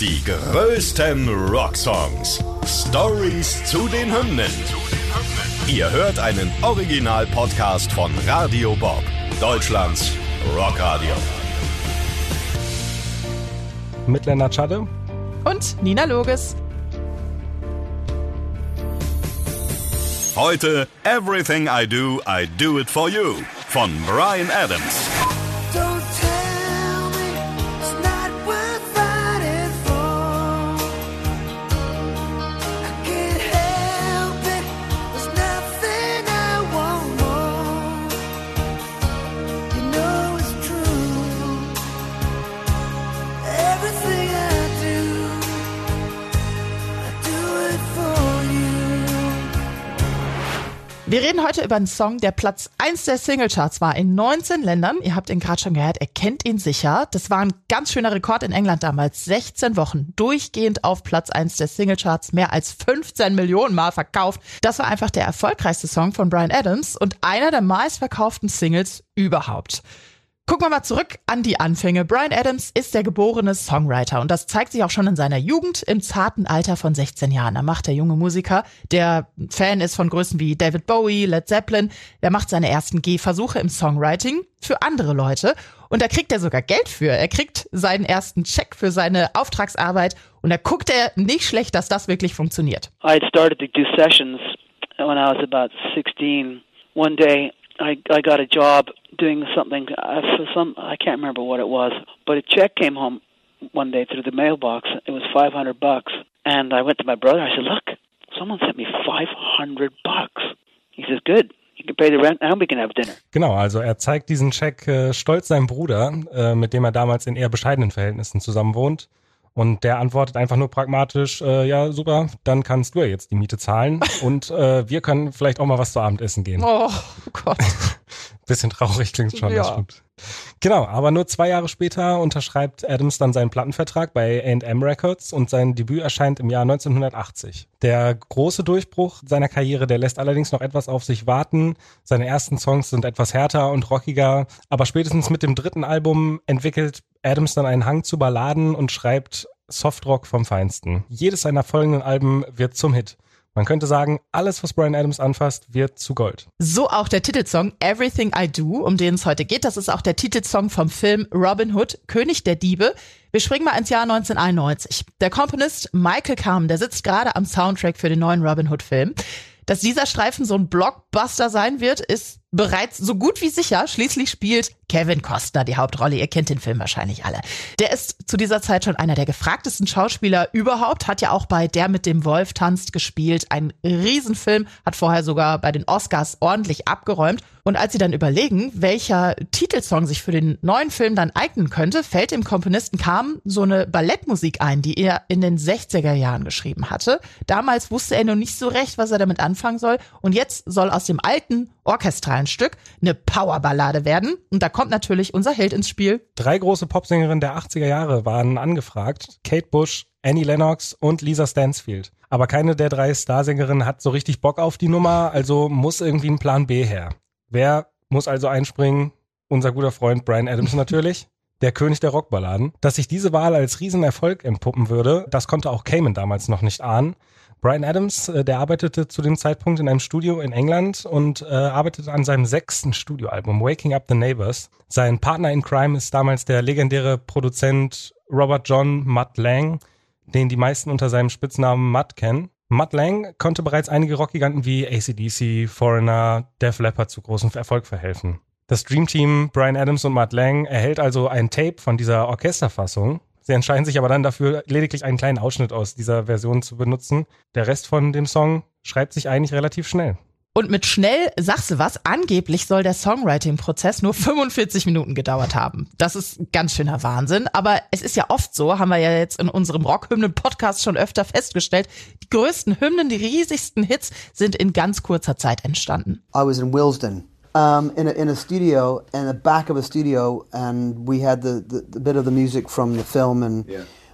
Die größten Rocksongs. Stories zu den Hymnen. Ihr hört einen Original-Podcast von Radio Bob, Deutschlands Rockradio. Mit Lennart Schade und Nina Loges. Heute Everything I Do, I Do It For You von Brian Adams. Wir reden heute über einen Song, der Platz 1 der Singlecharts war in 19 Ländern. Ihr habt ihn gerade schon gehört, er kennt ihn sicher. Das war ein ganz schöner Rekord in England damals. 16 Wochen durchgehend auf Platz 1 der Singlecharts, mehr als 15 Millionen Mal verkauft. Das war einfach der erfolgreichste Song von Brian Adams und einer der meistverkauften Singles überhaupt. Gucken wir mal zurück an die Anfänge. Brian Adams ist der geborene Songwriter und das zeigt sich auch schon in seiner Jugend im zarten Alter von 16 Jahren. Da macht der junge Musiker, der Fan ist von Größen wie David Bowie, Led Zeppelin, der macht seine ersten Gehversuche im Songwriting für andere Leute und da kriegt er sogar Geld für. Er kriegt seinen ersten Check für seine Auftragsarbeit und da guckt er nicht schlecht, dass das wirklich funktioniert. I started to do sessions when I was about 16. One day I I got a job doing something uh, for some I can't remember what it was, but a check came home one day through the mailbox. It was 500 bucks, and I went to my brother. I said, "Look, someone sent me 500 bucks." He says, "Good." You can pay the rent and we can have dinner. Genau, also er zeigt diesen Check äh, stolz seinem Bruder, äh, mit dem er damals in eher bescheidenen Verhältnissen zusammen wohnt. Und der antwortet einfach nur pragmatisch, äh, ja, super, dann kannst du ja jetzt die Miete zahlen und äh, wir können vielleicht auch mal was zu Abendessen gehen. Oh Gott. Bisschen traurig klingt schon, Ja. das stimmt. Genau, aber nur zwei Jahre später unterschreibt Adams dann seinen Plattenvertrag bei A&M Records und sein Debüt erscheint im Jahr 1980. Der große Durchbruch seiner Karriere, der lässt allerdings noch etwas auf sich warten. Seine ersten Songs sind etwas härter und rockiger, aber spätestens mit dem dritten Album entwickelt Adams dann einen Hang zu Balladen und schreibt Softrock vom Feinsten. Jedes seiner folgenden Alben wird zum Hit. Man könnte sagen, alles, was Brian Adams anfasst, wird zu Gold. So auch der Titelsong Everything I Do, um den es heute geht. Das ist auch der Titelsong vom Film Robin Hood, König der Diebe. Wir springen mal ins Jahr 1991. Der Komponist Michael Kamen, der sitzt gerade am Soundtrack für den neuen Robin Hood Film. Dass dieser Streifen so ein Blockbuster sein wird, ist bereits so gut wie sicher. Schließlich spielt Kevin Costner die Hauptrolle. Ihr kennt den Film wahrscheinlich alle. Der ist zu dieser Zeit schon einer der gefragtesten Schauspieler überhaupt, hat ja auch bei Der mit dem Wolf tanzt gespielt. Ein Riesenfilm, hat vorher sogar bei den Oscars ordentlich abgeräumt. Und als sie dann überlegen, welcher Titelsong sich für den neuen Film dann eignen könnte, fällt dem Komponisten Kam so eine Ballettmusik ein, die er in den 60er Jahren geschrieben hatte. Damals wusste er noch nicht so recht, was er damit anfangen soll. Und jetzt soll aus dem alten orchestralen Stück eine Powerballade werden. Und da kommt natürlich unser Held ins Spiel. Drei große Popsängerinnen der 80er Jahre waren angefragt. Kate Bush, Annie Lennox und Lisa Stansfield. Aber keine der drei Starsängerinnen hat so richtig Bock auf die Nummer, also muss irgendwie ein Plan B her. Wer muss also einspringen? Unser guter Freund Brian Adams natürlich. Der König der Rockballaden. Dass sich diese Wahl als Riesenerfolg entpuppen würde, das konnte auch Cayman damals noch nicht ahnen. Brian Adams, äh, der arbeitete zu dem Zeitpunkt in einem Studio in England und äh, arbeitete an seinem sechsten Studioalbum Waking Up the Neighbors. Sein Partner in Crime ist damals der legendäre Produzent Robert John Mutt Lang, den die meisten unter seinem Spitznamen Mutt kennen. Mutt Lang konnte bereits einige Rockgiganten wie ACDC, Foreigner, Def Leppard zu großem Erfolg verhelfen. Das Dream Team Brian Adams und Mutt Lang erhält also ein Tape von dieser Orchesterfassung. Sie entscheiden sich aber dann dafür, lediglich einen kleinen Ausschnitt aus dieser Version zu benutzen. Der Rest von dem Song schreibt sich eigentlich relativ schnell. Und mit schnell sagst du was, angeblich soll der Songwriting-Prozess nur 45 Minuten gedauert haben. Das ist ganz schöner Wahnsinn. Aber es ist ja oft so, haben wir ja jetzt in unserem Rockhymnen-Podcast schon öfter festgestellt, die größten Hymnen, die riesigsten Hits sind in ganz kurzer Zeit entstanden. I was in Willesden um, in, a, in a studio, in the back of a studio, and we had the, the, the bit of the music from the film, and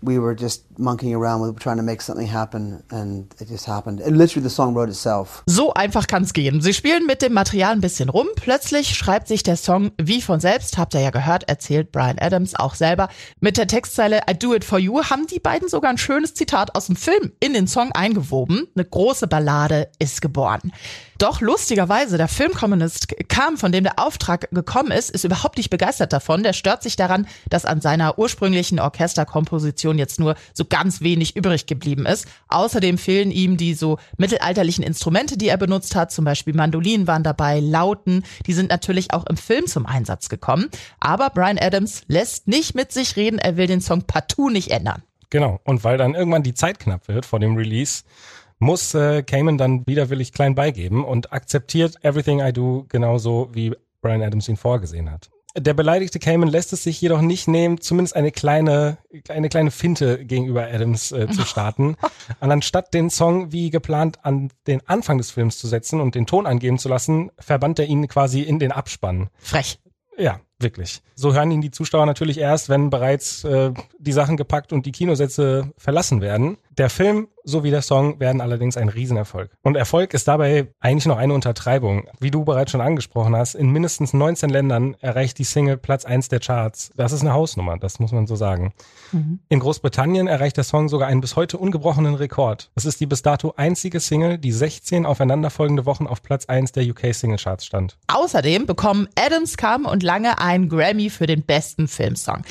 we were just monkeying around with trying to make something happen and it just happened. And literally the song wrote itself. So einfach kann's gehen. Sie spielen mit dem Material ein bisschen rum. Plötzlich schreibt sich der Song wie von selbst. Habt ihr ja gehört, erzählt Brian Adams auch selber. Mit der Textzeile I do it for you haben die beiden sogar ein schönes Zitat aus dem Film in den Song eingewoben. Eine große Ballade ist geboren. Doch lustigerweise, der Filmkommunist kam, von dem der Auftrag gekommen ist, ist überhaupt nicht begeistert davon. Der stört sich daran, dass an seiner ursprünglichen Orchesterkomposition jetzt nur so ganz wenig übrig geblieben ist. Außerdem fehlen ihm die so mittelalterlichen Instrumente, die er benutzt hat. Zum Beispiel Mandolinen waren dabei, Lauten. Die sind natürlich auch im Film zum Einsatz gekommen. Aber Brian Adams lässt nicht mit sich reden. Er will den Song partout nicht ändern. Genau. Und weil dann irgendwann die Zeit knapp wird vor dem Release, muss äh, Cayman dann widerwillig klein beigeben und akzeptiert Everything I Do genauso, wie Brian Adams ihn vorgesehen hat. Der beleidigte Cayman lässt es sich jedoch nicht nehmen, zumindest eine kleine, eine kleine Finte gegenüber Adams äh, zu starten. Und anstatt den Song wie geplant an den Anfang des Films zu setzen und den Ton angeben zu lassen, verbannt er ihn quasi in den Abspann. Frech. Ja, wirklich. So hören ihn die Zuschauer natürlich erst, wenn bereits äh, die Sachen gepackt und die Kinosätze verlassen werden. Der Film sowie der Song werden allerdings ein Riesenerfolg. Und Erfolg ist dabei eigentlich noch eine Untertreibung. Wie du bereits schon angesprochen hast, in mindestens 19 Ländern erreicht die Single Platz 1 der Charts. Das ist eine Hausnummer, das muss man so sagen. Mhm. In Großbritannien erreicht der Song sogar einen bis heute ungebrochenen Rekord. Es ist die bis dato einzige Single, die 16 aufeinanderfolgende Wochen auf Platz 1 der UK Single Charts stand. Außerdem bekommen Adams, Cam und Lange einen Grammy für den besten Filmsong.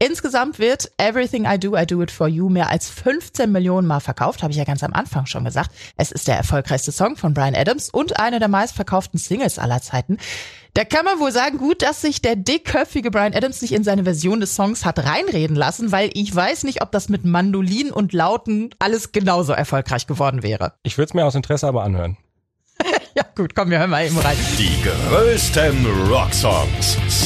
Insgesamt wird Everything I Do, I Do It For You mehr als 15 Millionen Mal verkauft, habe ich ja ganz am Anfang schon gesagt. Es ist der erfolgreichste Song von Brian Adams und eine der meistverkauften Singles aller Zeiten. Da kann man wohl sagen, gut, dass sich der dickköpfige Brian Adams nicht in seine Version des Songs hat reinreden lassen, weil ich weiß nicht, ob das mit Mandolin und Lauten alles genauso erfolgreich geworden wäre. Ich würde es mir aus Interesse aber anhören. ja gut, komm, wir hören mal eben rein. Die größten Rocksongs.